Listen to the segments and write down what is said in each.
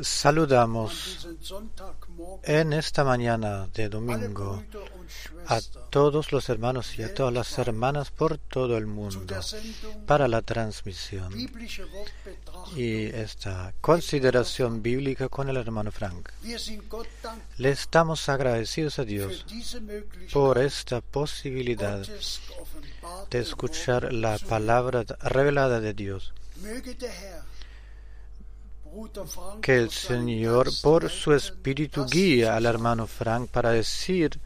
Saludamos en esta mañana de domingo a todos los hermanos y a todas las hermanas por todo el mundo para la transmisión y esta consideración bíblica con el hermano Frank. Le estamos agradecidos a Dios por esta posibilidad de escuchar la palabra revelada de Dios que el Señor por su espíritu guía al hermano Frank para decir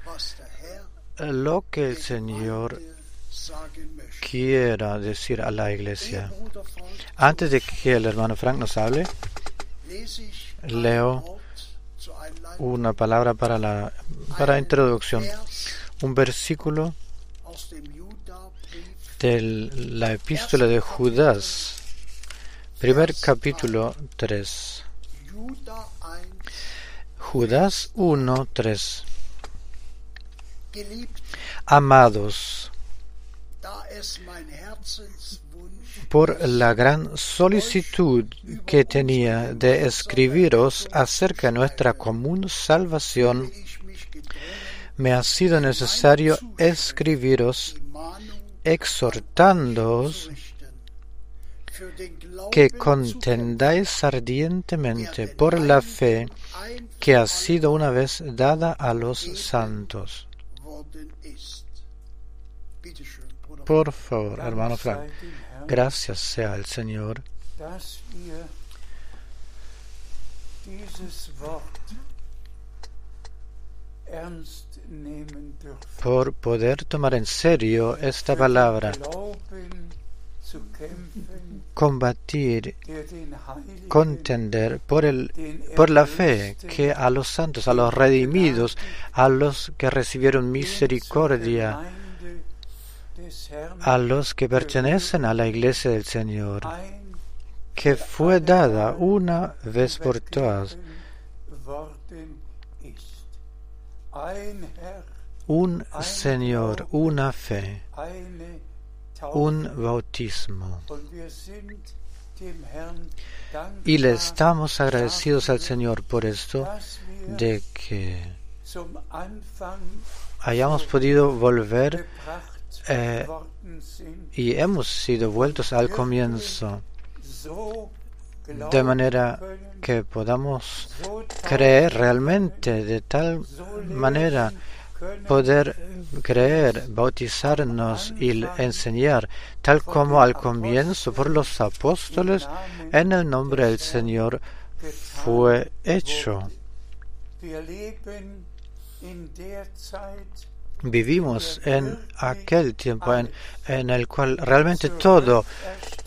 lo que el Señor quiera decir a la iglesia. Antes de que el hermano Frank nos hable, leo una palabra para la para introducción, un versículo de la epístola de Judas Primer capítulo 3. Judas 1, 3. Amados, por la gran solicitud que tenía de escribiros acerca de nuestra común salvación, me ha sido necesario escribiros exhortándoos que contendáis ardientemente por la fe que ha sido una vez dada a los santos. Por favor, hermano Frank, gracias sea el Señor por poder tomar en serio esta palabra combatir, contender por, el, por la fe que a los santos, a los redimidos, a los que recibieron misericordia, a los que pertenecen a la iglesia del Señor, que fue dada una vez por todas. Un Señor, una fe, un bautismo. Y le estamos agradecidos al Señor por esto, de que hayamos podido volver eh, y hemos sido vueltos al comienzo, de manera que podamos creer realmente de tal manera poder creer, bautizarnos y enseñar, tal como al comienzo por los apóstoles, en el nombre del Señor fue hecho. Vivimos en aquel tiempo en, el cual realmente todo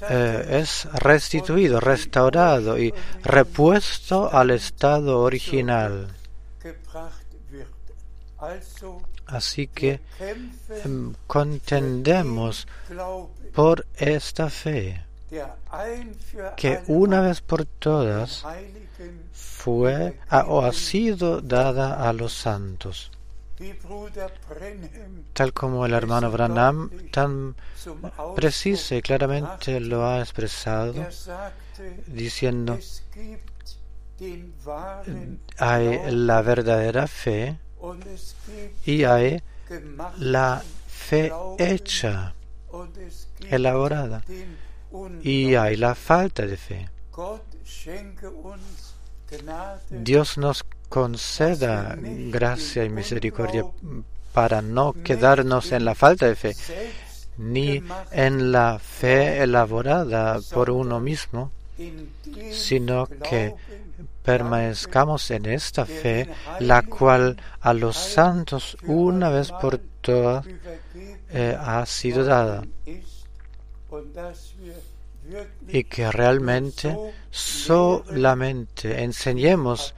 eh, es restituido, restaurado y repuesto al estado original. Así que em, contendemos por esta fe que una vez por todas fue o ha sido dada a los santos. Tal como el hermano Branham tan precisa y claramente lo ha expresado, diciendo, hay la verdadera fe y hay la fe hecha, elaborada, y hay la falta de fe. Dios nos conceda gracia y misericordia para no quedarnos en la falta de fe, ni en la fe elaborada por uno mismo, sino que permanezcamos en esta fe, la cual a los santos una vez por todas eh, ha sido dada. Y que realmente solamente enseñemos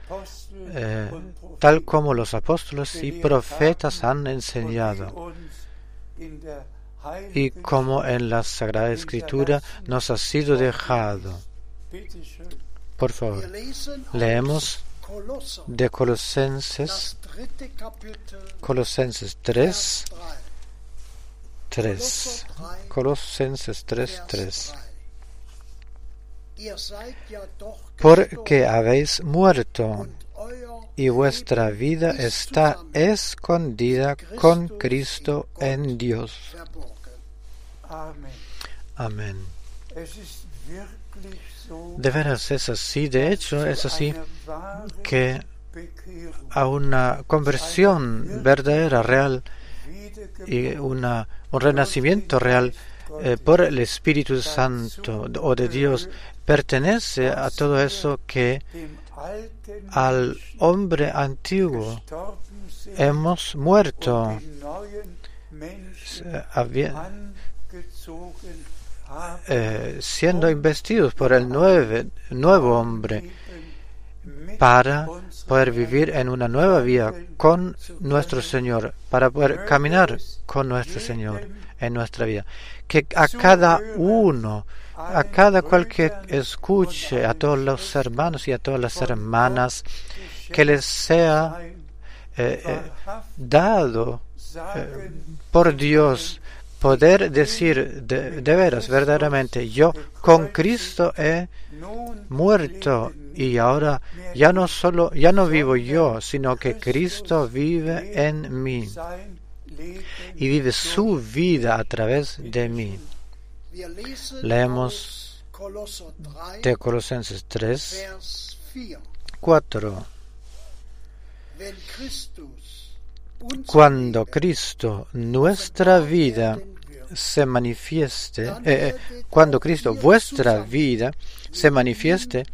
eh, tal como los apóstoles y profetas han enseñado y como en la Sagrada Escritura nos ha sido dejado. Por favor, leemos de Colosenses, Colosenses 3, 3. Colosenses 3, 3. porque habéis muerto y vuestra vida está escondida con Cristo en Dios. Amén. De veras es así, de hecho es así que a una conversión verdadera, real y una, un renacimiento real eh, por el Espíritu Santo o de Dios pertenece a todo eso que al hombre antiguo hemos muerto eh, siendo investidos por el nuevo hombre para poder vivir en una nueva vida con nuestro Señor, para poder caminar con nuestro Señor en nuestra vida. Que a cada uno, a cada cual que escuche, a todos los hermanos y a todas las hermanas, que les sea eh, eh, dado por Dios poder decir de, veras, verdaderamente, yo con Cristo he muerto y ahora ya no solo, ya no vivo yo, sino que Cristo vive en mí y vive su vida a través de mí. Leemos de Colosenses 3, 4. Cuando Cristo, nuestra vida, se manifieste, eh, eh, cuando Cristo, vuestra vida, se manifieste,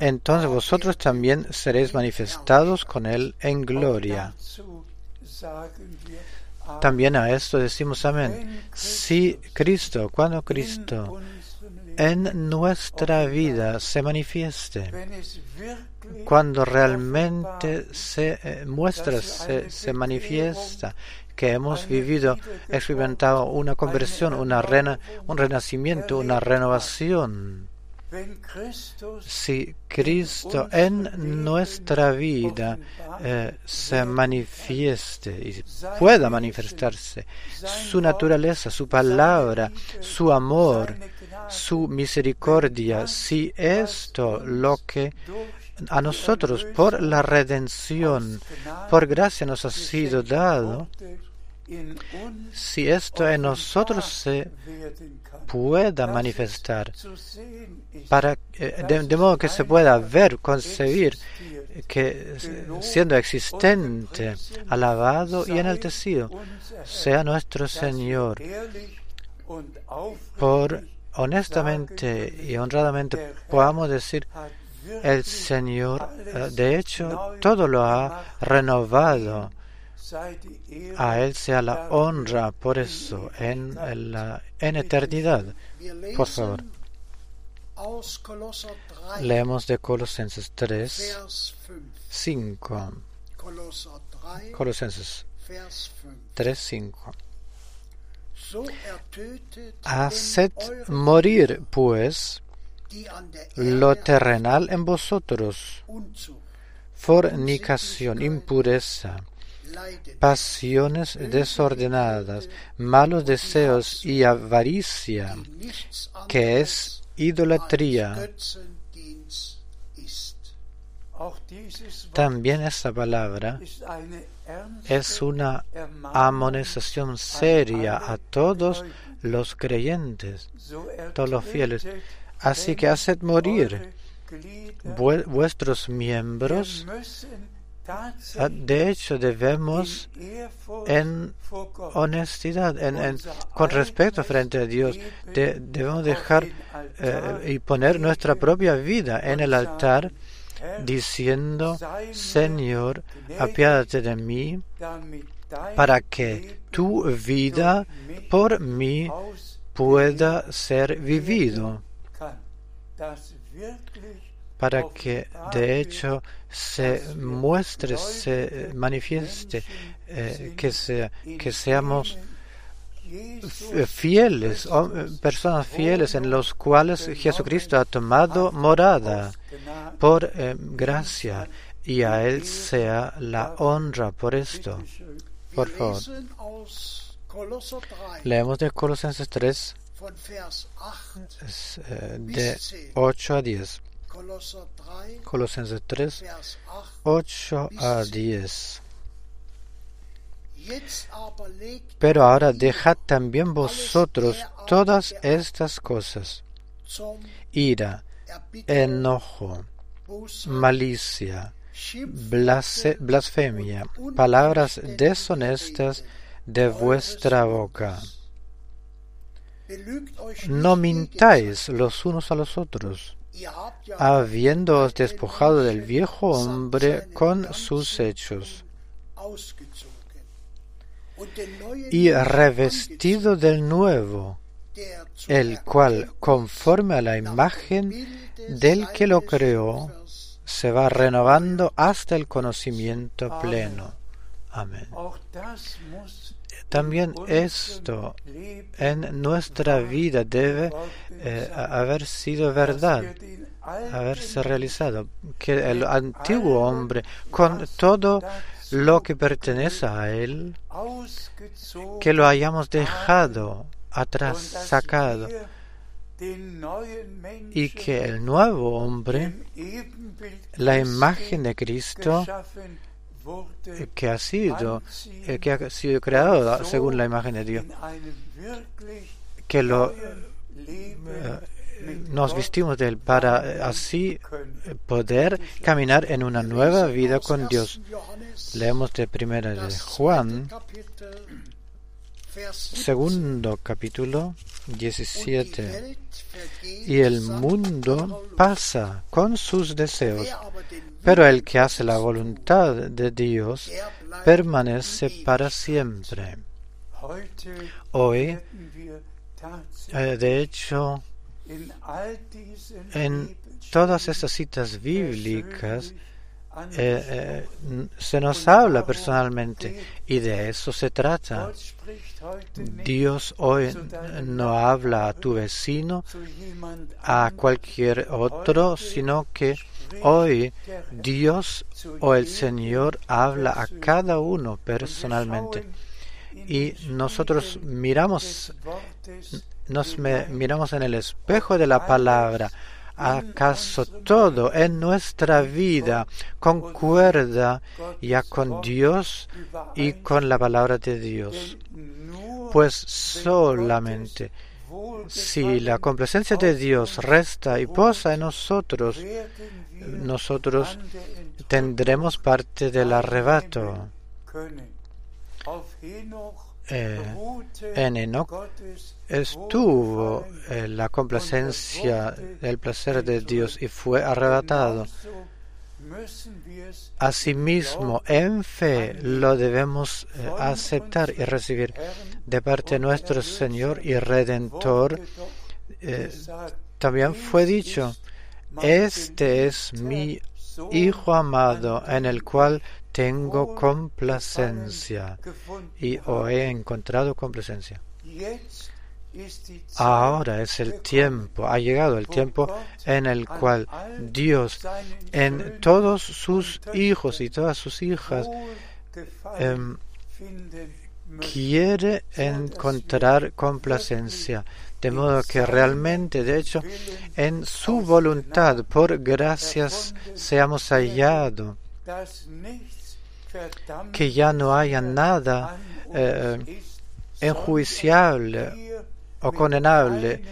entonces vosotros también seréis manifestados con Él en gloria. También a esto decimos amén. Si Cristo, cuando Cristo en nuestra vida se manifieste, cuando realmente se eh, muestra, se, manifiesta que hemos vivido, experimentado una conversión, una un renacimiento, una renovación. Si Cristo en nuestra vida eh, se manifieste y pueda manifestarse, su naturaleza, su palabra, su amor, su misericordia, si esto lo que a nosotros por la redención, por gracia nos ha sido dado, si esto en nosotros se pueda manifestar, para, eh, de, modo que se pueda ver, concebir, que siendo existente, alabado y enaltecido, sea nuestro Señor, por honestamente y honradamente podamos decir, el Señor, eh, de hecho, todo lo ha renovado. A Él sea la honra por eso en, la, en eternidad. Por favor. Leemos de Colosenses 3, 5. Colosenses 3, 5. Haced morir, pues, lo terrenal en vosotros, fornicación, impureza, pasiones desordenadas, malos deseos y avaricia, que es idolatría. También esta palabra es una amonestación seria a todos los creyentes, todos los fieles. Así que haced morir vuestros miembros. Ah, de hecho, debemos en honestidad, en, con respeto frente a Dios, debemos dejar eh, y poner nuestra propia vida en el altar diciendo, Señor, apiádate de mí para que tu vida por mí pueda ser vivido para que de hecho se muestre, se manifieste, eh, que, que seamos fieles, personas fieles en los cuales Jesucristo ha tomado morada por eh, gracia y a Él sea la honra por esto. Por favor. Leemos de Colosenses 3, eh, de 8 a 10. Colosenses 3, 8 a 10. Pero ahora dejad también vosotros todas estas cosas, ira, enojo, malicia, blasfemia, palabras deshonestas de vuestra boca. No mintáis los unos a los otros, habiéndoos despojado del viejo hombre con sus hechos y revestido del nuevo, el cual, conforme a la imagen del que lo creó, se va renovando hasta el conocimiento pleno. Amén. También esto en nuestra vida debe eh, haber sido verdad, haberse realizado, que el antiguo hombre, con todo lo que pertenece a él, que lo hayamos dejado atrás, sacado, y que el nuevo hombre, la imagen de Cristo, que ha sido, eh, que ha sido creado según la imagen de Dios, que lo eh, nos vestimos de él para así poder caminar en una nueva vida con Dios. Leemos de primera de Juan, segundo capítulo 17. Y el mundo pasa con sus deseos, pero el que hace la voluntad de Dios permanece para siempre. Hoy, eh, de hecho, en todas estas citas bíblicas eh, eh, se nos habla personalmente y de eso se trata. Dios hoy no habla a tu vecino, a cualquier otro, sino que hoy Dios o el Señor habla a cada uno personalmente. Y nosotros miramos nos miramos en el espejo de la palabra, ¿acaso todo en nuestra vida concuerda ya con Dios y con la palabra de Dios? Pues solamente si la complacencia de Dios resta y posa en nosotros, nosotros tendremos parte del arrebato. Eh, en Enoch estuvo en la complacencia del placer de Dios y fue arrebatado. Asimismo, en fe lo debemos eh, aceptar y recibir de parte de nuestro Señor y Redentor. Eh, también fue dicho, este es mi Hijo amado en el cual tengo complacencia y o he encontrado complacencia. Ahora es el tiempo, ha llegado el tiempo en el cual Dios en todos sus hijos y todas sus hijas em, quiere encontrar complacencia, de modo que realmente, de hecho, en su voluntad, por gracias, seamos hallados que ya no haya nada eh, enjuiciable o condenable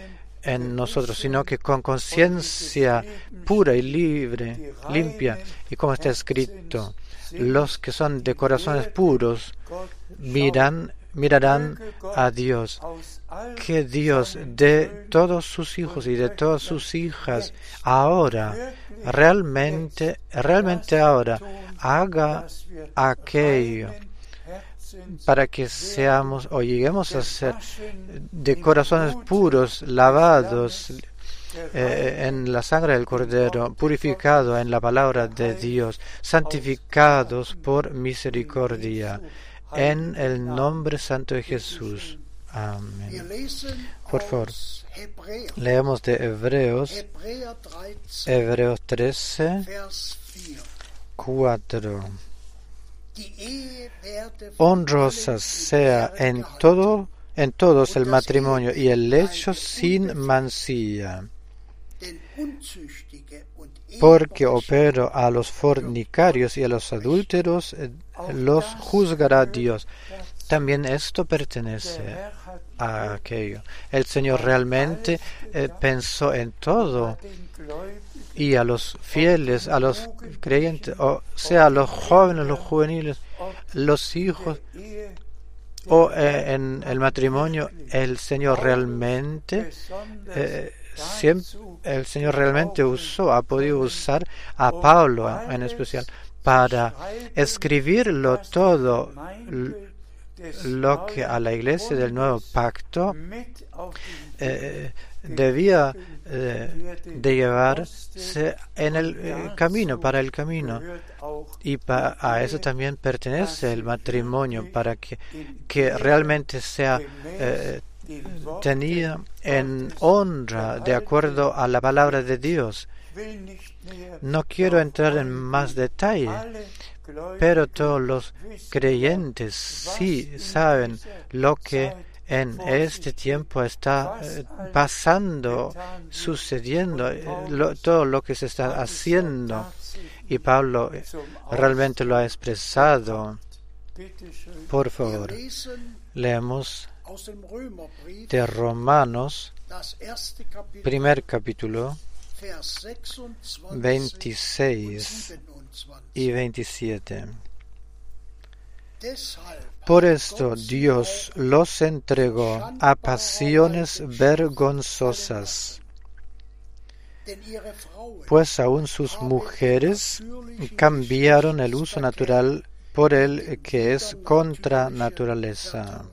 en nosotros, sino que con conciencia pura y libre, limpia, y como está escrito, los que son de corazones puros miran, mirarán a Dios. Que Dios de todos sus hijos y de todas sus hijas ahora, realmente, realmente ahora, haga aquello para que seamos o lleguemos a ser de corazones puros, lavados eh, en la sangre del Cordero, purificados en la palabra de Dios, santificados por misericordia, en el nombre santo de Jesús. Amén. Por favor, leemos de Hebreos, Hebreos 13, 4. Honrosa sea en todo en todos el matrimonio y el lecho sin mancilla. Porque opero a los fornicarios y a los adúlteros eh, los juzgará Dios. También esto pertenece a aquello. El Señor realmente eh, pensó en todo y a los fieles, a los creyentes, o sea, a los jóvenes, los juveniles, los hijos, o eh, en el matrimonio, el Señor realmente, eh, siempre, el Señor realmente usó, ha podido usar a Pablo en especial para escribirlo todo lo que a la iglesia del nuevo pacto eh, debía eh, de llevarse en el eh, camino, para el camino. Y a eso también pertenece el matrimonio, para que, que realmente sea tenida en honra de acuerdo a la palabra de Dios. No quiero entrar en más detalle, pero todos los creyentes sí saben lo que en este tiempo está eh, pasando, sucediendo, eh, todo lo que se está haciendo. Y Pablo eh, realmente lo ha expresado. Por favor, leemos de Romanos, primer capítulo, 26 y 27. Por esto Dios los entregó a pasiones vergonzosas, pues aún sus mujeres cambiaron el uso natural por el que es contra naturaleza.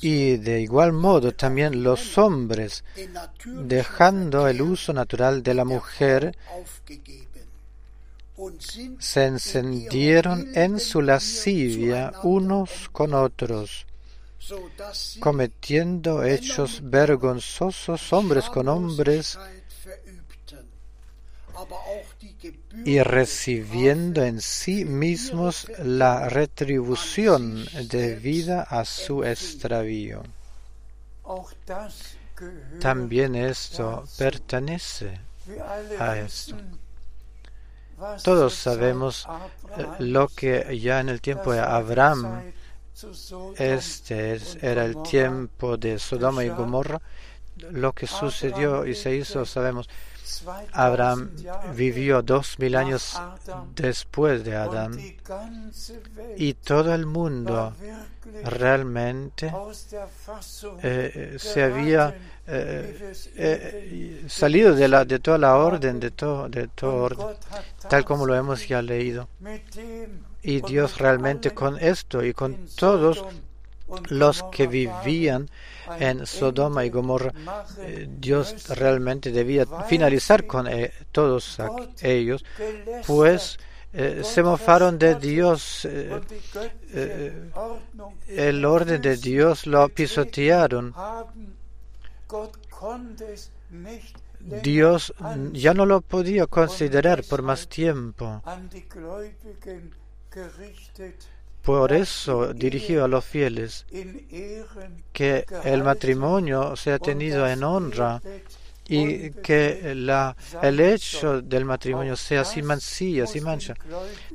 Y de igual modo también los hombres, dejando el uso natural de la mujer, se encendieron en su lascivia unos con otros, cometiendo hechos vergonzosos hombres con hombres y recibiendo en sí mismos la retribución debida a su extravío. También esto pertenece a esto. Todos sabemos eh, lo que ya en el tiempo de Abraham, este era el tiempo de Sodoma y Gomorra, lo que sucedió y se hizo, sabemos. Abraham vivió dos mil años después de Adán y todo el mundo realmente eh, se había eh, eh, salido de, la, de toda la orden, de todo, de todo orden, tal como lo hemos ya leído. Y Dios realmente con esto y con todos los que vivían en Sodoma y Gomorra, eh, Dios realmente debía finalizar con eh, todos ellos, pues eh, se mofaron de Dios, el orden de Dios lo pisotearon. Dios ya no lo podía considerar por más tiempo. Por eso dirigido a los fieles que el matrimonio sea tenido en honra y que la, el hecho del matrimonio sea sin mancilla, sin mancha.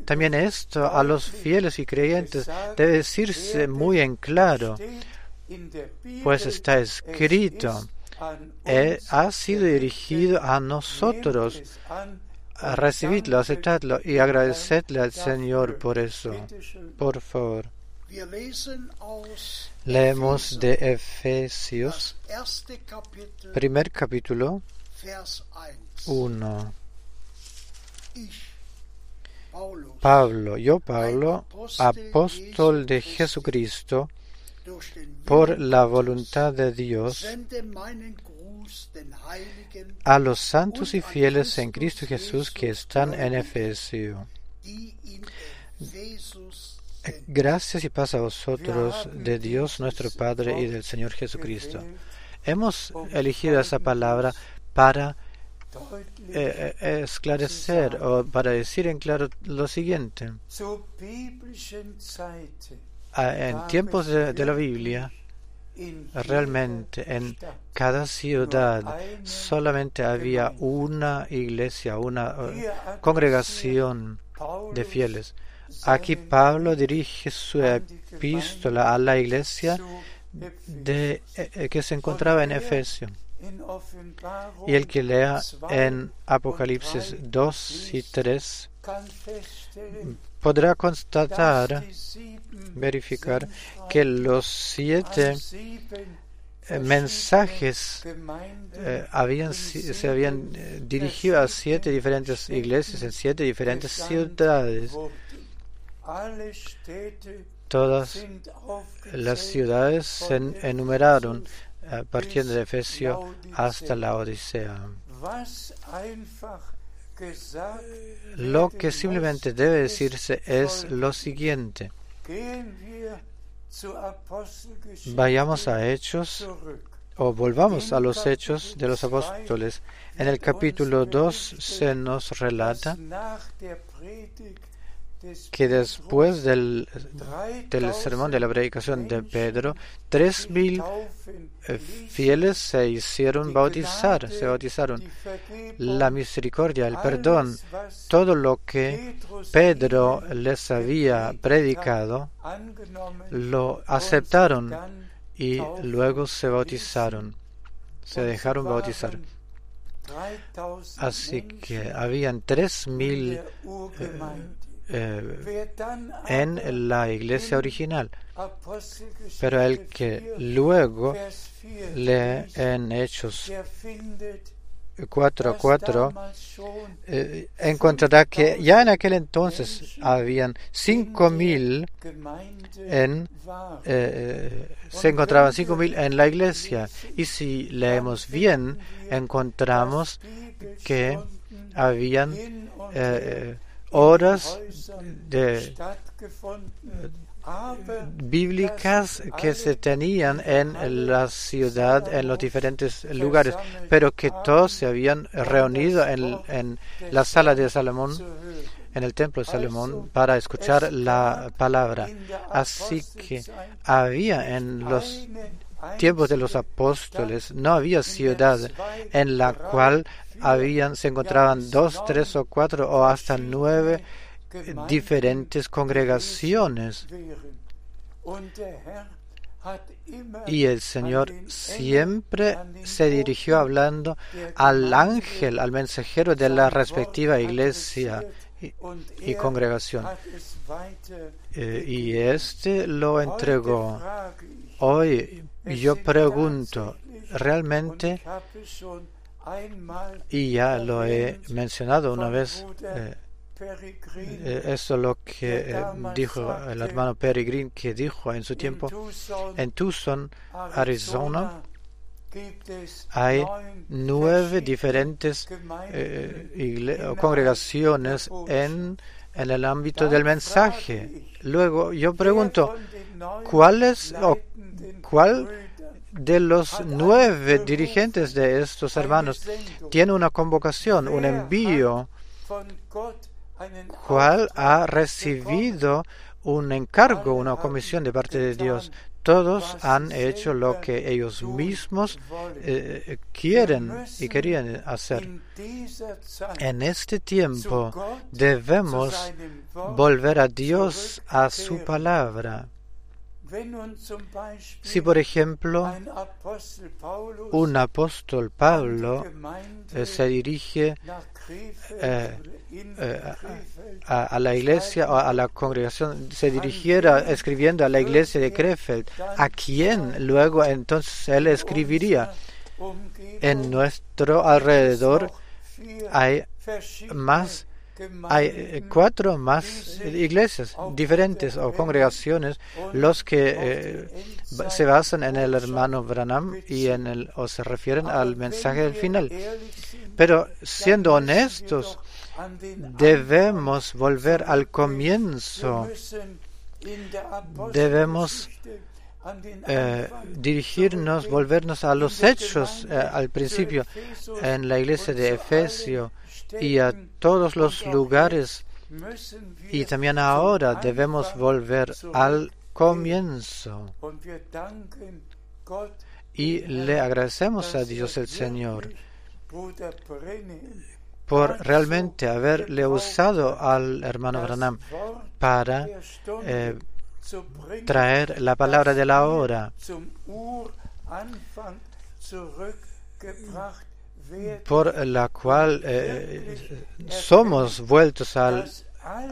También esto a los fieles y creyentes debe decirse muy en claro, pues está escrito, eh, ha sido dirigido a nosotros recibidlo, aceptadlo y agradecedle al Señor por eso. Por favor. Leemos de Efesios, primer capítulo, 1. Pablo, yo Pablo, apóstol de Jesucristo, por la voluntad de Dios, a los santos y fieles en Cristo Jesús que están en Efesio. Gracias y paz a vosotros de Dios nuestro Padre y del Señor Jesucristo. Hemos elegido esa palabra para eh, eh, esclarecer o para decir en claro lo siguiente. en tiempos de, la Biblia, realmente en cada ciudad solamente había una iglesia, una eh, congregación de fieles. Aquí Pablo dirige su epístola a la iglesia de, eh, que se encontraba en Efesio. Y el que lea en Apocalipsis 2 y 3 podrá constatar, verificar, que los siete eh, mensajes eh, habían, se habían eh, dirigido a siete diferentes iglesias en siete diferentes ciudades. Todas las ciudades se enumeraron partiendo de Efesio hasta la Odisea. Lo que simplemente debe decirse es lo siguiente. Vayamos a Hechos o volvamos a los Hechos de los Apóstoles. En el capítulo 2 se nos relata que después del, del, sermón de la predicación de Pedro, tres mil eh, fieles se hicieron bautizar, se bautizaron. La misericordia, el perdón, todo lo que Pedro les había predicado, lo aceptaron y luego se bautizaron, se dejaron bautizar. Así que habían tres mil eh, en la iglesia original. Pero el que luego lee en Hechos 4 a 4, eh, encontrará que ya en aquel entonces habían cinco mil en, eh, se encontraban cinco mil en la iglesia. Y si leemos bien, encontramos que habían horas de, bíblicas que se tenían en la ciudad, en los diferentes lugares, pero que todos se habían reunido en, en la sala de Salomón, en el templo de Salomón, para escuchar la palabra. Así que había en los tiempos de los apóstoles, no había ciudad en la cual se encontraban dos, tres o cuatro o hasta nueve diferentes congregaciones. Y el Señor siempre se dirigió hablando al ángel, al mensajero de la respectiva iglesia y, congregación. Eh, y este lo entregó. Hoy yo pregunto, ¿realmente y ya lo he mencionado una vez. Eh, eh, eso es lo que eh, dijo el hermano Peregrine, que dijo en su tiempo en Tucson, Arizona, hay nueve diferentes congregaciones en, en, el ámbito del mensaje. Luego yo pregunto, ¿cuál es o cuál de los nueve dirigentes de estos hermanos tiene una convocación, un envío, cual ha recibido un encargo, una comisión de parte de Dios. Todos han hecho lo que ellos mismos eh, quieren y querían hacer. En este tiempo debemos volver a Dios, a su palabra si, por ejemplo, un apóstol Pablo eh, se dirige eh, eh, a, la iglesia o a la congregación, se dirigiera escribiendo a la iglesia de Krefeld, ¿a quién luego entonces él escribiría? En nuestro alrededor hay más hay eh, cuatro más iglesias diferentes o congregaciones los que eh, se basan en el hermano Branham y en el o se refieren al mensaje del final. Pero siendo honestos, debemos volver al comienzo. Debemos eh, dirigirnos, volvernos a los hechos al principio en la iglesia de Efesio y a todos los lugares. Y también ahora debemos volver al comienzo. Y le agradecemos a Dios el Señor por realmente haberle usado al hermano Branham para eh, traer la palabra de la hora por la cual eh, somos vueltos al,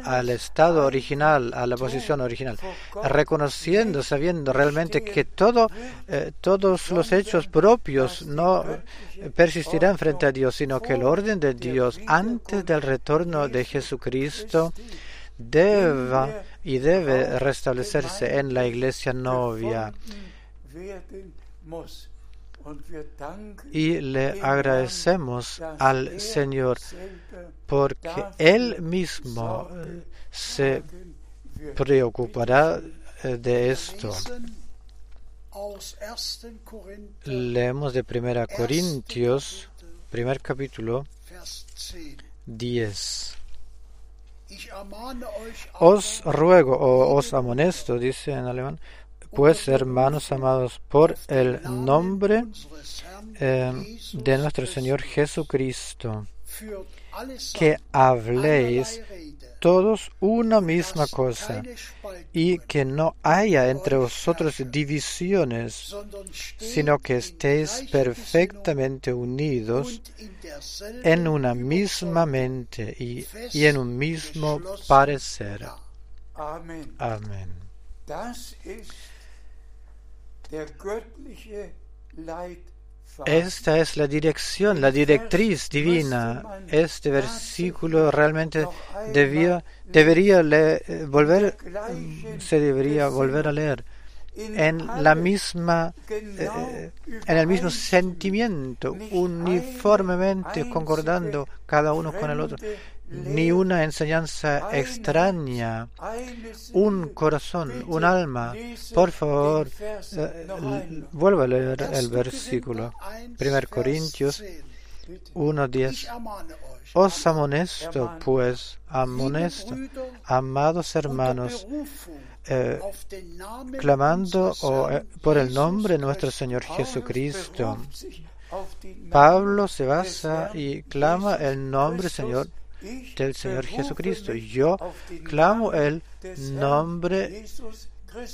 al estado original, a la posición original, reconociendo, sabiendo realmente que todo, eh, todos los hechos propios no persistirán frente a Dios, sino que el orden de Dios antes del retorno de Jesucristo debe y debe restablecerse en la iglesia novia y le agradecemos al Señor porque Él mismo eh, se preocupará eh, de esto. Leemos de 1 Corintios, primer capítulo, 10. Os ruego o os amonesto, dice en alemán, pues, hermanos amados, por el nombre eh, de nuestro Señor Jesucristo, que habléis todos una misma cosa y que no haya entre vosotros divisiones, sino que estéis perfectamente unidos en una misma mente y, y en un mismo parecer. Amén. Esta es la dirección, la directriz divina. Este versículo realmente debía, debería volver, se debería volver a leer. en la misma, eh, en el mismo sentimiento, uniformemente concordando cada uno con el otro ni una enseñanza extraña, un corazón, un alma. Por favor, eh, vuelva a leer el versículo. 1 Corintios 1.10. Os amonesto, pues, amonesto, amados hermanos, eh, clamando eh, por el nombre de nuestro Señor Jesucristo. Pablo se basa y clama el nombre Señor del Señor Jesucristo. Yo clamo el nombre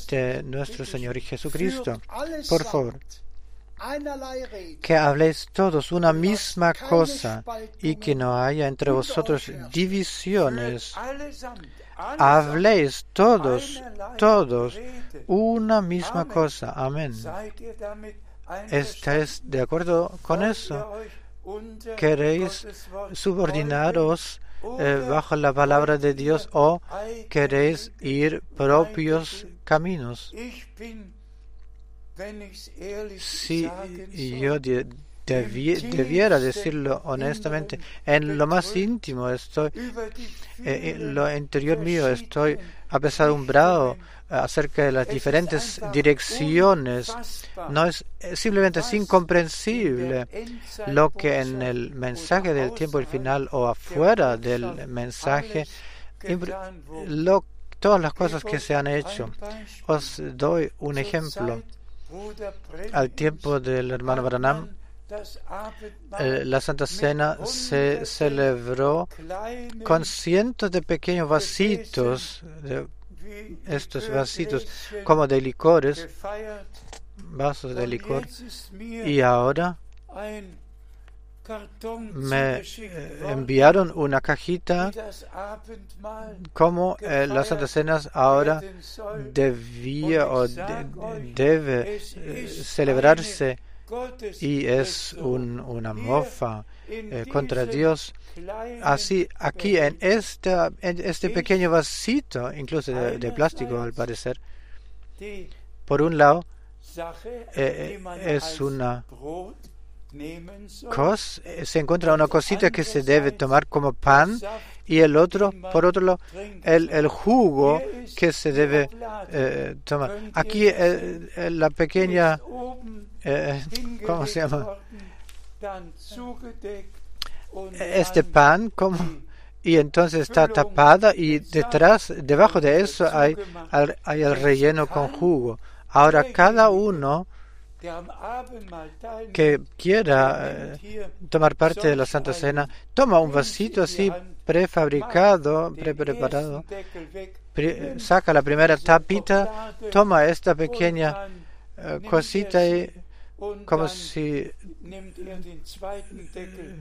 de nuestro Señor Jesucristo. Por favor, que habléis todos una misma cosa y que no haya entre vosotros divisiones. Habléis todos, todos una misma cosa. Amén. ¿Estáis de acuerdo con eso? ¿Queréis subordinaros eh, bajo la palabra de Dios o queréis ir propios caminos? Si yo debiera decirlo honestamente, en lo más íntimo estoy, eh, en lo interior mío estoy apesadumbrado acerca de las diferentes direcciones. No es, simplemente es incomprensible lo que en el mensaje del tiempo del final o afuera del mensaje, lo, todas las cosas que se han hecho. Os doy un ejemplo. Al tiempo del hermano Branham, eh, la Santa Cena se celebró con cientos de pequeños vasitos de estos vasitos como de licores, vasos de licor, y ahora me eh, enviaron una cajita como eh, las Santa Cenas ahora debía o debe eh, celebrarse. Y es una mofa contra Dios Así, aquí en, esta, en este pequeño vasito, incluso de, plástico al parecer, por un lado, eh, eh, es una cosa, eh, se encuentra una cosita que se debe tomar como pan y el otro, por otro lado, el, el jugo que se debe tomar. Aquí la pequeña, ¿cómo se llama? Este pan como y entonces está tapada y detrás, debajo de eso hay, hay el relleno con jugo. Ahora cada uno que quiera eh, tomar parte de la Santa Cena, toma un vasito así prefabricado, pre-preparado, saca la primera tapita, toma esta pequeña eh, cosita y como si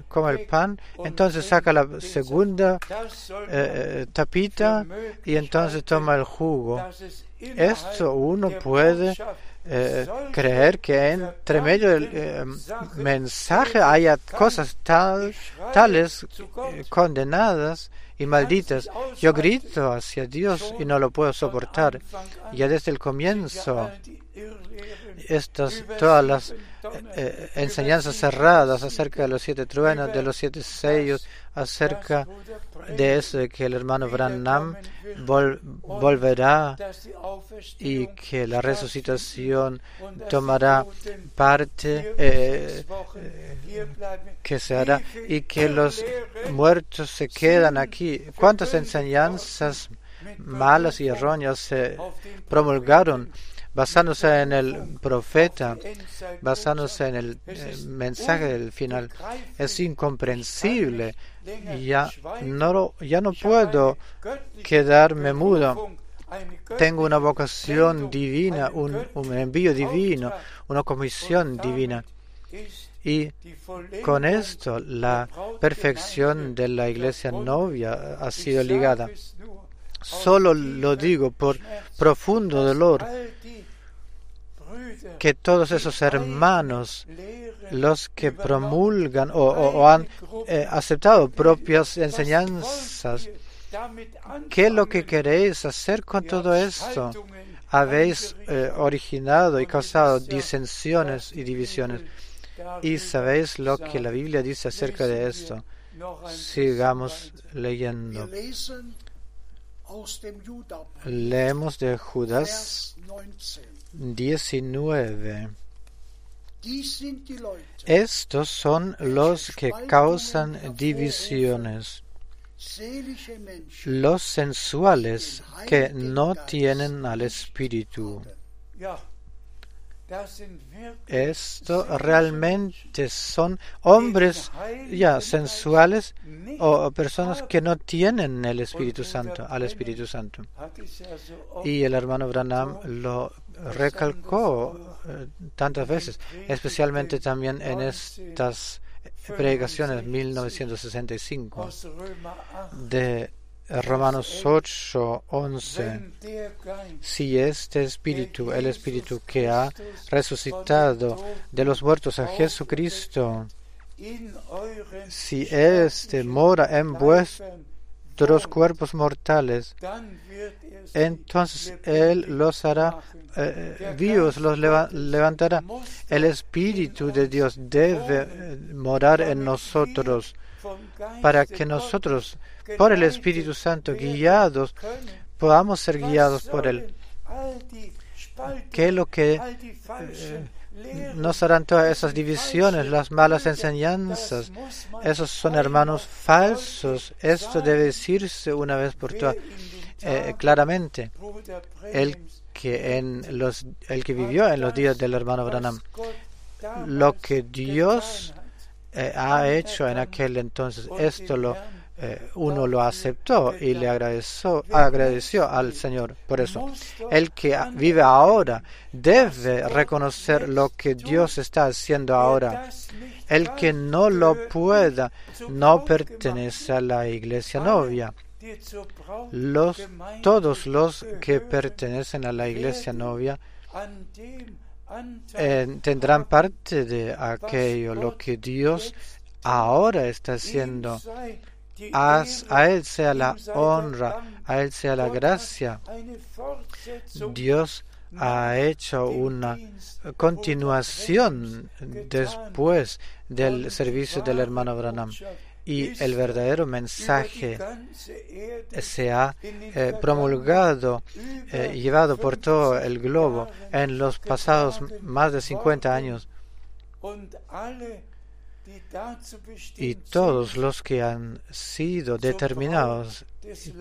como el pan, entonces saca la segunda eh, tapita y entonces toma el jugo. Esto uno puede eh, creer que entre medio del eh, mensaje haya cosas tal, tales eh, condenadas y malditas. Yo grito hacia Dios y no lo puedo soportar. Ya desde el comienzo, estas, todas las enseñanzas cerradas acerca de los siete truenos, de los siete sellos, acerca de eso de que el hermano Branham volverá y que la resucitación tomará parte eh, que se hará y que los muertos se quedan aquí. ¿Cuántas enseñanzas malas y erróneas se promulgaron? Basándose en el profeta, basándose en el eh, mensaje del final. Es incomprensible ya no, ya no puedo quedarme mudo. Tengo una vocación divina, un, un envío divino, una comisión divina. Y con esto la perfección de la iglesia novia ha sido ligada. Solo lo digo por profundo dolor que todos esos hermanos, los que promulgan o, han eh, aceptado propias enseñanzas, ¿qué es lo que queréis hacer con todo esto? Habéis eh, originado y causado disensiones y divisiones. Y sabéis lo que la Biblia dice acerca de esto. Sigamos leyendo. Leemos de Judas 19. Estos son los que causan divisiones, los sensuales que no tienen al Espíritu. Esto realmente son hombres ya sensuales o personas que no tienen el Espíritu Santo, al Espíritu Santo. Y el hermano Branham lo recalcó eh, tantas veces, especialmente también en estas predicaciones 1965 de Romanos 8, 11. Si este Espíritu, el Espíritu que ha resucitado de los muertos a Jesucristo, si éste mora en vuestros cuerpos mortales, entonces Él los hará eh, vivos, los levantará. El Espíritu de Dios debe eh, morar en nosotros para que nosotros, por el Espíritu Santo, guiados, podamos ser guiados por Él. ¿Qué es lo que eh, nos harán todas esas divisiones, las malas enseñanzas? Esos son hermanos falsos. Esto debe decirse una vez por todas eh, claramente. El que, en los, el que vivió en los días del hermano Branham. Lo que Dios eh, ha hecho en aquel entonces. Esto lo eh, uno lo aceptó y le agradeció, agradeció al Señor por eso. El que vive ahora debe reconocer lo que Dios está haciendo ahora. El que no lo pueda no pertenece a la iglesia novia. Los, todos los que pertenecen a la iglesia novia eh, tendrán parte de aquello, lo que Dios ahora está haciendo. A Él sea la honra, a Él sea la gracia. Dios ha hecho una continuación después del servicio del hermano Branham y el verdadero mensaje se ha eh, promulgado, eh, llevado por todo el globo en los pasados más de 50 años. Y todos los que han sido determinados,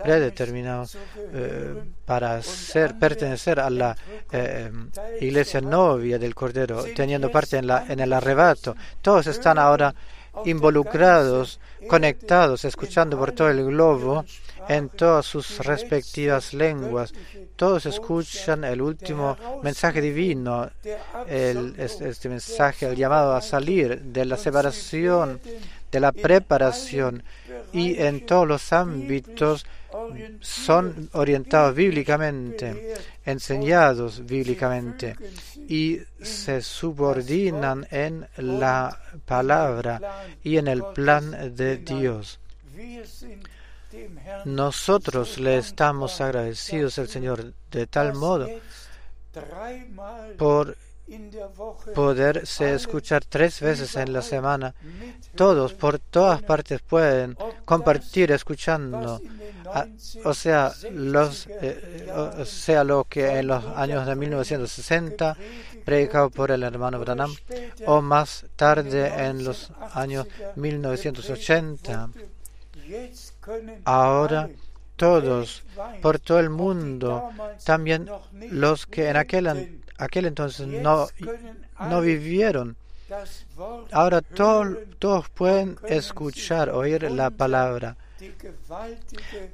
predeterminados eh, para ser, pertenecer a la eh, iglesia novia del Cordero, teniendo parte en, la, en el arrebato, todos están ahora involucrados, conectados, escuchando por todo el globo en todas sus respectivas lenguas. Todos escuchan el último mensaje divino, el, este, mensaje, el llamado a salir de la separación, de la preparación y en todos los ámbitos son orientados bíblicamente, enseñados bíblicamente y se subordinan en la palabra y en el plan de Dios. Nosotros le estamos agradecidos al Señor de tal modo por poderse escuchar tres veces en la semana. Todos por todas partes pueden compartir escuchando. Ah, o sea, los, eh, sea lo que en los años de 1960 predicado por el hermano Branham o más tarde en los años 1980 Ahora todos por todo el mundo, también los que en aquel, aquel entonces no, no vivieron, ahora todos pueden escuchar, oír la palabra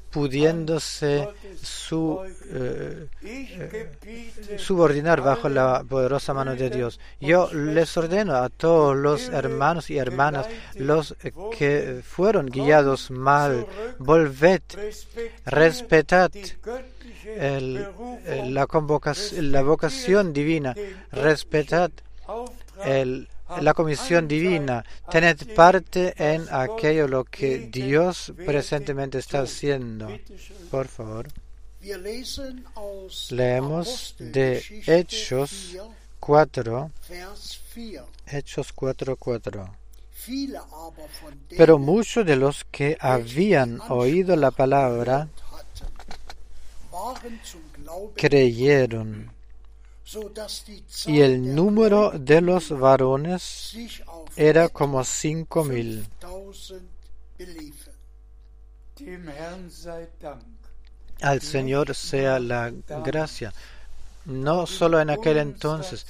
pudiéndose su, eh, eh, subordinar bajo la poderosa mano de Dios. Yo les ordeno a todos los hermanos y hermanas, los que fueron guiados mal, volved, respetad la, convocación, la vocación divina, respetad el la comisión divina. Tened parte en aquello lo que Dios presentemente está haciendo. Por favor. Leemos de Hechos 4, Hechos 4, 4. Pero muchos de los que habían oído la palabra creyeron. y el número de los varones era como cinco mil. Al Señor sea la gracia, no solo en aquel entonces,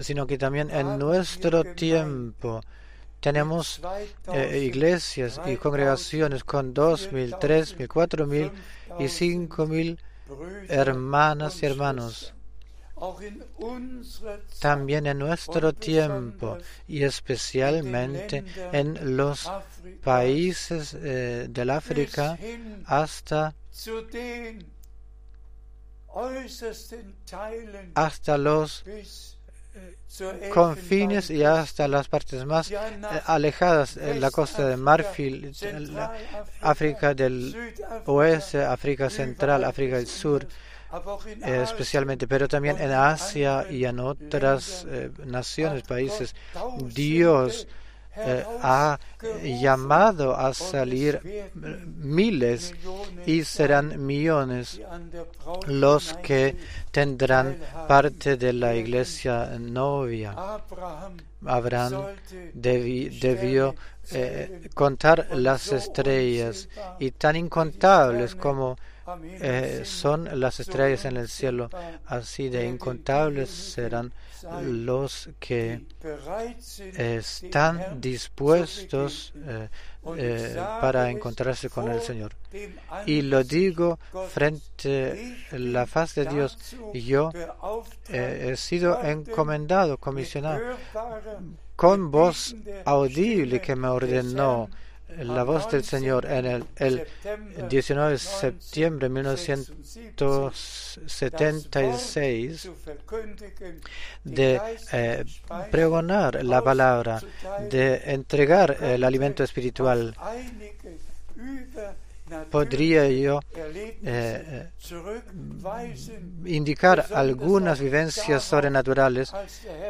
sino que también en nuestro tiempo. Tenemos eh, iglesias y congregaciones con dos mil, tres mil, cuatro mil y cinco mil hermanas y hermanos también en nuestro tiempo y especialmente en los países eh, del África hasta hasta los confines y hasta las partes más eh, alejadas, en la costa de Marfil, África del Oeste, África Central, África del Sur, eh, especialmente, pero también en Asia y en otras eh, naciones, países. Dios eh, ha llamado a salir miles y serán millones los que tendrán parte de la iglesia novia. Abraham debió contar las estrellas y tan incontables como eh, son las estrellas en el cielo, así de incontables serán los que están dispuestos eh, eh, para encontrarse con el Señor. Y lo digo frente a la faz de Dios. Yo he sido encomendado, comisionado, con voz audible que me ordenó la voz del Señor en el, 19 de septiembre de 1976 de eh, pregonar la palabra, de entregar el alimento espiritual. Podría yo eh, indicar algunas vivencias sobrenaturales,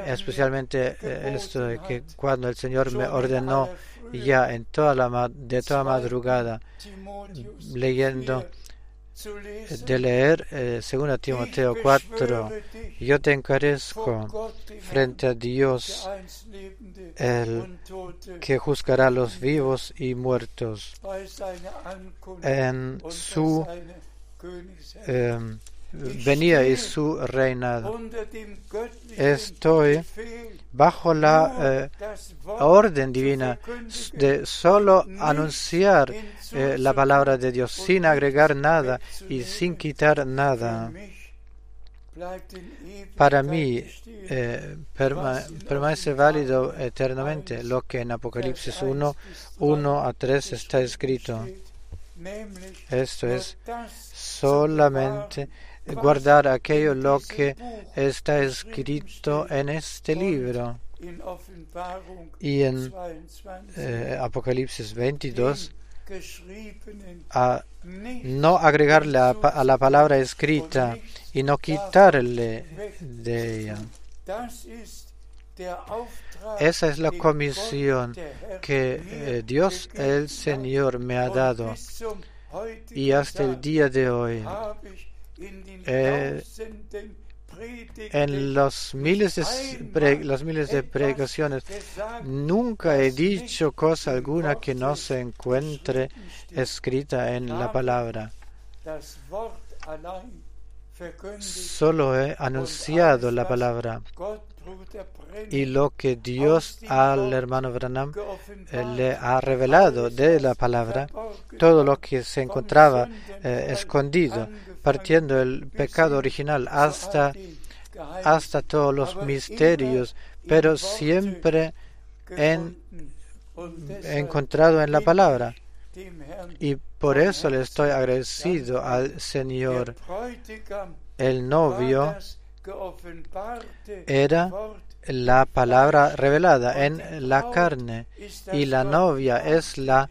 especialmente eh, esto de que cuando el Señor me ordenó ya en toda la de toda madrugada leyendo de leer eh, 2 Timoteo 4, yo te encarezco frente a Dios, el que juzgará a los vivos y muertos en su eh, venía y su reinado. Estoy bajo la eh, orden divina de solo anunciar eh, la palabra de Dios sin agregar nada y sin quitar nada. Para mí eh, permanece válido eternamente lo que en Apocalipsis 1, 1 a 3 está escrito. Esto es solamente guardar aquello lo que está escrito en este libro. Y en eh, Apocalipsis 22, a no agregarle a, la palabra escrita y no quitarle de ella. Esa es la comisión que eh, Dios el Señor me ha dado y hasta el día de hoy eh, en los miles de, las miles de predicaciones nunca he dicho cosa alguna que no se encuentre escrita en la palabra. Solo he anunciado la palabra y lo que Dios al hermano Branham eh, le ha revelado de la palabra, todo lo que se encontraba eh, escondido, partiendo del pecado original hasta, hasta todos los misterios, pero siempre en, encontrado en la palabra. Y por eso le estoy agradecido al Señor. El novio era la palabra revelada en la carne y la novia es la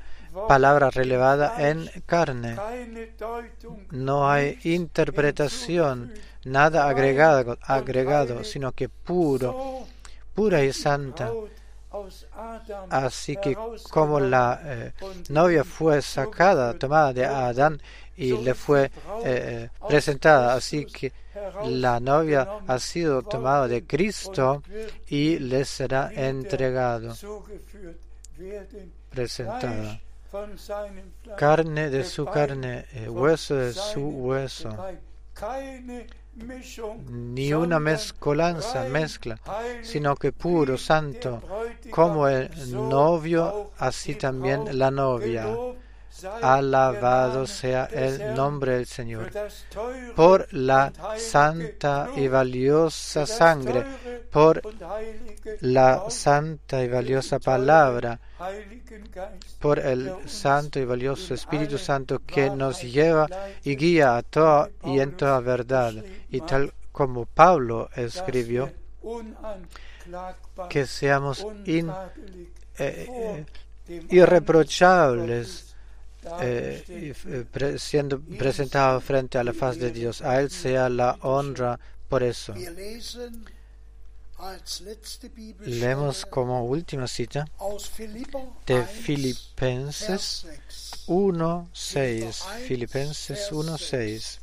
palabra revelada en carne. No hay interpretación, nada agregado, agregado, sino que puro, pura y santa. Así que como la eh, novia fue sacada, tomada de Adán y le fue eh, eh, presentada, así que la novia ha sido tomada de Cristo y le será entregado, presentada. Carne de su carne, hueso de su hueso ni una mezcolanza, mezcla, sino que puro, santo, como el novio, así también la novia. Alabado sea el nombre del Señor por la santa y valiosa sangre, por la santa y valiosa palabra, por el santo y valioso Espíritu Santo que nos lleva y guía a toda y en toda verdad. Y tal como Pablo escribió, que seamos eh, eh, irreprochables eh, eh siendo presentado frente a la faz de Dios. A Él sea la honra por eso. Leemos como última cita de Filipenses 1.6. Filipenses 1.6.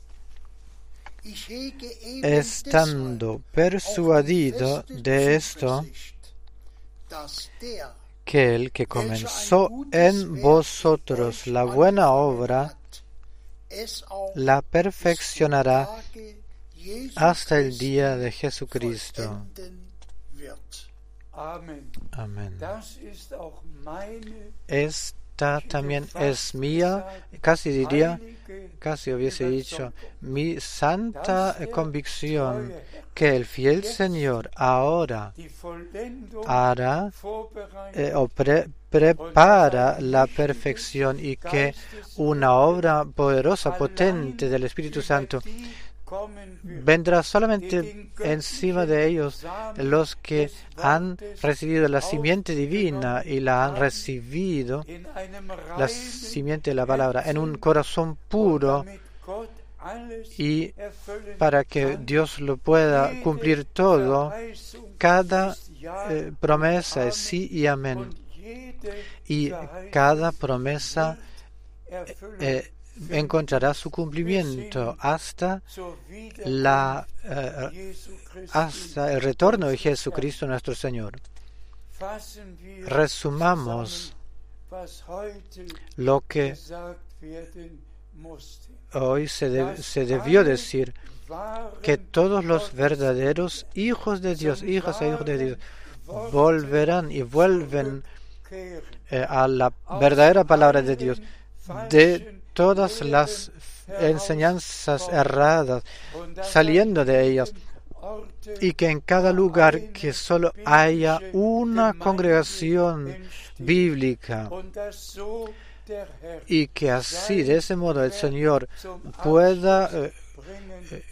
Estando persuadido de esto, que el que comenzó en vosotros la buena obra, la perfeccionará hasta el día de Jesucristo. Amén. Esta también es mía, casi diría, casi hubiese dicho, mi santa convicción que el fiel Señor ahora hará eh, o prepara la perfección y que una obra poderosa, potente del Espíritu Santo vendrá solamente encima de ellos los que han recibido la simiente divina y la han recibido, la simiente de la palabra, en un corazón puro y para que Dios lo pueda cumplir todo, cada eh, promesa es sí y amén. Y cada promesa eh, encontrará su cumplimiento hasta la eh, hasta el retorno de Jesucristo nuestro Señor. Resumamos lo que hoy se, se debió decir que todos los verdaderos hijos de Dios, hijas e hijos de Dios, volverán y vuelven eh, a la verdadera palabra de Dios, de todas las enseñanzas erradas, saliendo de ellas, y que en cada lugar que solo haya una congregación bíblica, y que así, de ese modo, el Señor pueda eh, eh,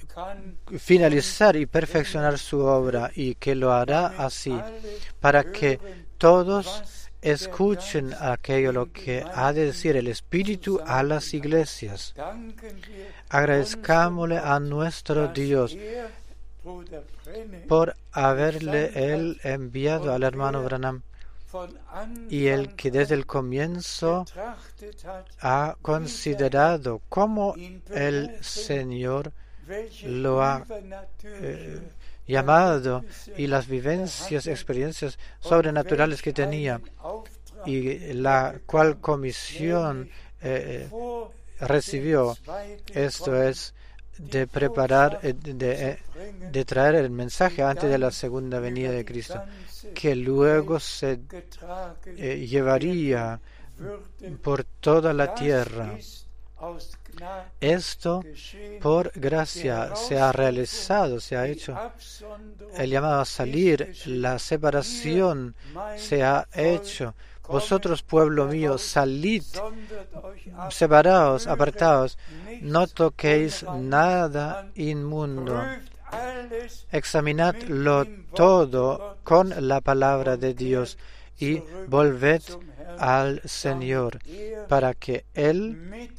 finalizar y perfeccionar su obra y que lo hará así para que todos escuchen aquello lo que ha de decir el Espíritu a las iglesias. Agradezcámosle a nuestro Dios por haberle él enviado al hermano Branham y el que desde el comienzo ha considerado cómo el Señor lo ha eh, llamado y las vivencias, experiencias sobrenaturales que tenía y la cual comisión eh, eh, recibió. Esto es de preparar, de, de, traer el mensaje antes de la segunda venida de Cristo, que luego se llevaría por toda la tierra. Esto por gracia se ha realizado, se ha hecho. El llamado a salir, la separación se ha hecho. Vosotros, pueblo mío, salid, separaos, apartaos, no toquéis nada inmundo. Examinadlo todo con la palabra de Dios y volved al Señor para que Él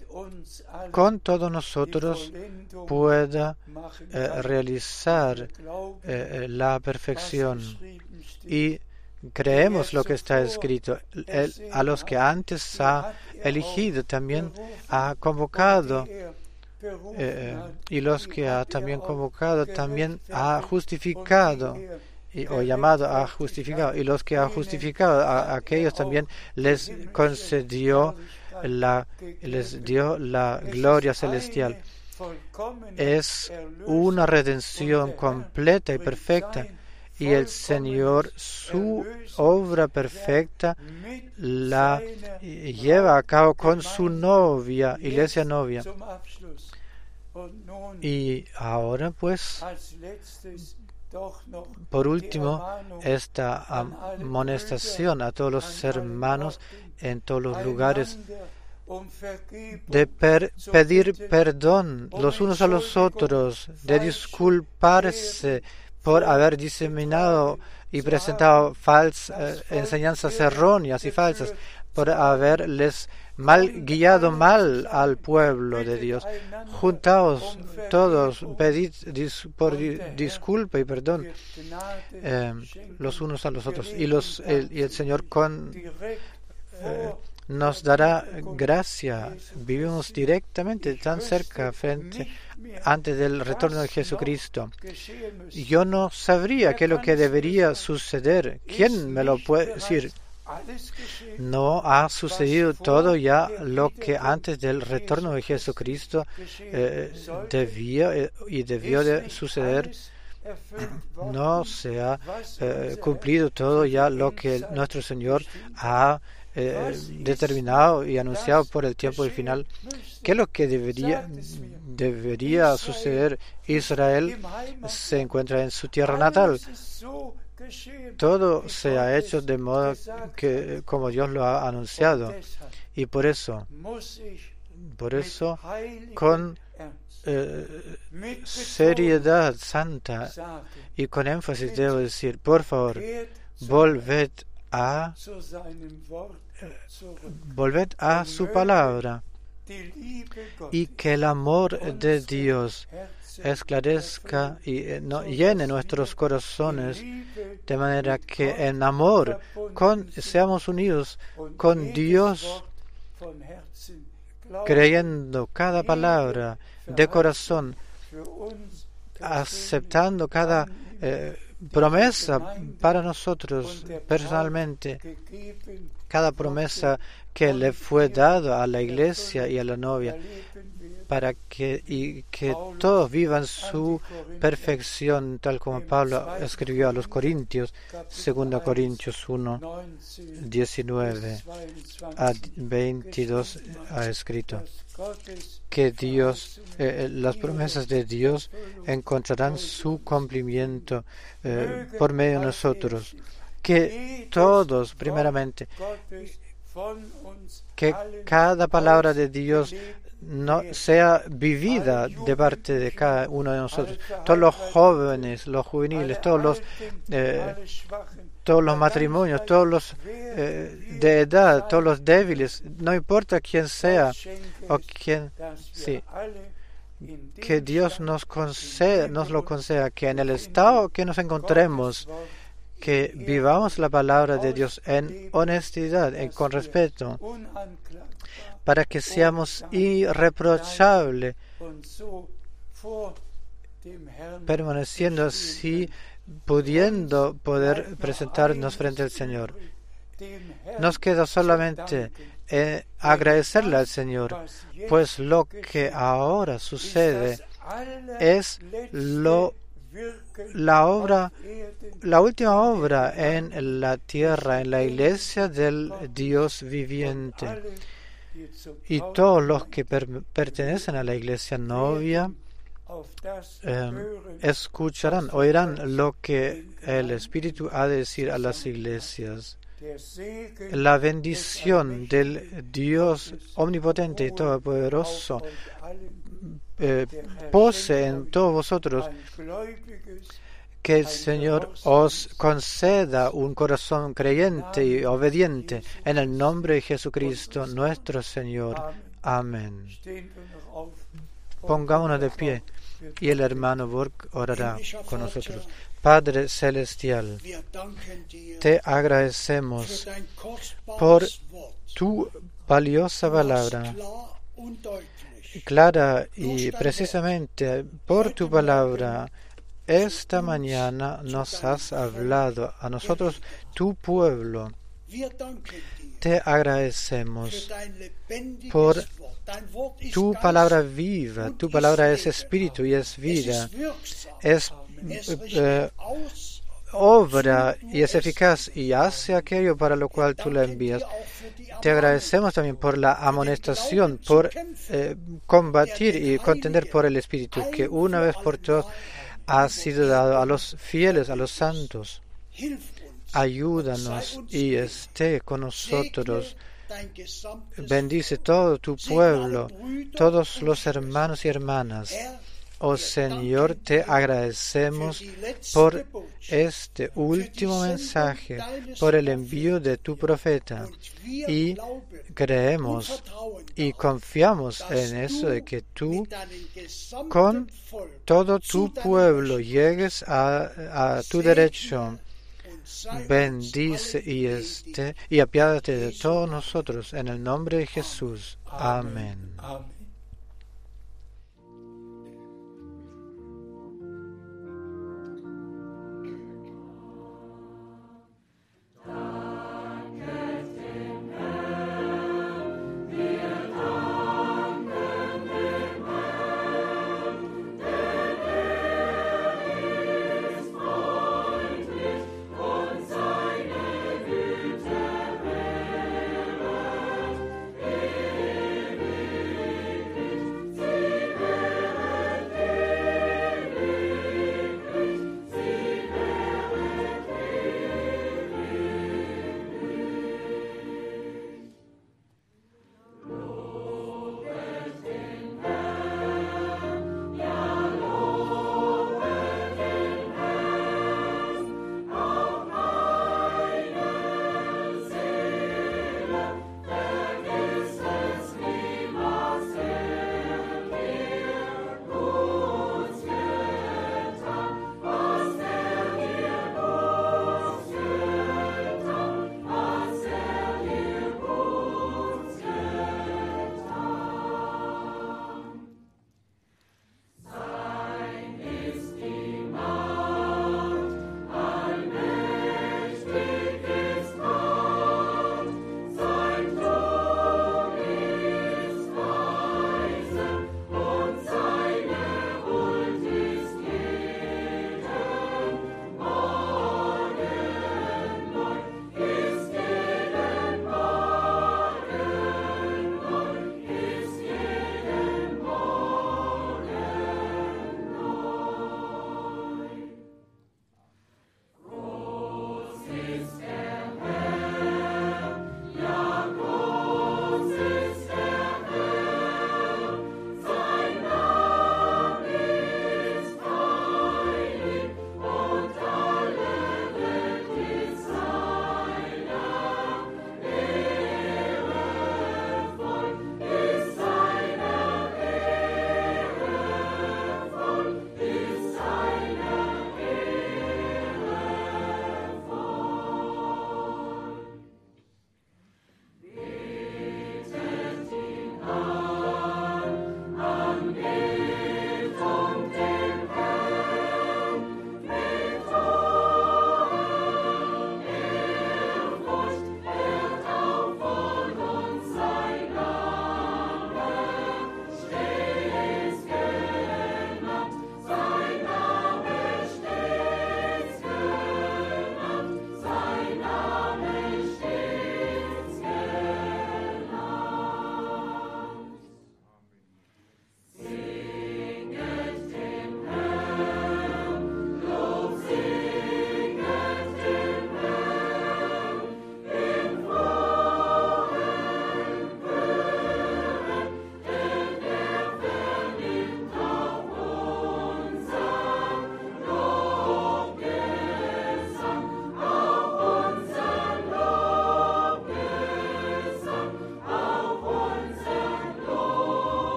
con todos nosotros pueda eh, realizar eh, eh, la perfección. Y creemos lo que está escrito. a los que antes ha elegido también ha convocado. y los que ha también convocado también ha justificado o llamado a justificado y los que ha justificado a aquellos también les concedió la, les dio la gloria celestial. Es una redención completa y perfecta y el Señor su obra perfecta la lleva a cabo con su novia, iglesia novia. Y ahora pues, por último, esta amonestación a todos los hermanos en todos los lugares de pedir perdón los unos a los otros, de disculparse por haber diseminado y presentado falsas eh, enseñanzas erróneas y falsas, por haberles mal guiado mal al pueblo de Dios. Juntaos todos, pedid por disculpa y perdón eh, los unos a los otros. Y, los, el, y el Señor con eh, nos dará gracia. Vivimos directamente tan cerca frente antes del retorno de Jesucristo. Yo no sabría qué es lo que debería suceder. ¿Quién me lo puede decir? No ha sucedido todo ya lo que antes del retorno de Jesucristo eh, debía eh, y debió de suceder no se ha eh, cumplido todo ya lo que nuestro Señor ha determinado y anunciado por el tiempo del final. ¿Qué es lo que debería, debería suceder? Israel se encuentra en su tierra natal. Todo se ha hecho de modo que como Dios lo ha anunciado. Y por eso, por eso, con eh, seriedad santa y con énfasis debo decir, por favor, volved a volved a su palabra y que el amor de Dios esclarezca y eh, llene nuestros corazones de manera que en amor con, seamos unidos con Dios creyendo cada palabra de corazón, aceptando cada eh, promesa para nosotros personalmente, cada promesa que le fue dada a la iglesia y a la novia para que, y que todos vivan su perfección, tal como Pablo escribió a los Corintios, 2 Corintios 1, 19 a 22 ha escrito que Dios, eh, las promesas de Dios encontrarán su cumplimiento eh, por medio de nosotros. Que todos, primeramente, que cada palabra de Dios no sea vivida de parte de cada uno de nosotros. Todos los jóvenes, los juveniles, todos los eh, todos los matrimonios, todos los eh, de edad, todos los débiles, no importa quién sea o quién, sí, que Dios nos nos lo conceda, que en el estado que nos encontremos, que vivamos la palabra de Dios en honestidad, y con respeto, para que seamos irreprochables, permaneciendo así, pudiendo poder presentarnos frente al Señor. Nos queda solamente eh, agradecerle al Señor, pues lo que ahora sucede es lo la obra, la última obra en la tierra, en la iglesia del Dios viviente y todos los que pertenecen a la iglesia novia em, escucharán, oirán lo que el Espíritu ha de decir a las iglesias. La bendición del Dios omnipotente y todopoderoso eh, pose en todos vosotros que el Señor os conceda un corazón creyente y obediente en el nombre de Jesucristo nuestro Señor. Amén. Pongámonos de pie y el hermano Burke orará con nosotros. Padre Celestial, te agradecemos por tu valiosa palabra, clara y precisamente por tu palabra esta mañana nos has hablado a nosotros, tu pueblo. Te agradecemos por tu palabra viva. Tu palabra es espíritu y es vida. Es eh, obra y es eficaz y hace aquello para lo cual tú la envías. Te agradecemos también por la amonestación, por eh, combatir y contender por el Espíritu, que una vez por todas ha sido dado a los fieles, a los santos. Ayúdanos y esté con nosotros. Bendice todo tu pueblo, todos los hermanos y hermanas. Oh Señor, te agradecemos por este último mensaje, por el envío de tu profeta. Y creemos y confiamos en eso de que tú con todo tu pueblo llegues a, tu derecho. Bendice y esté y apiádate de todos nosotros en el nombre de Jesús. Amén.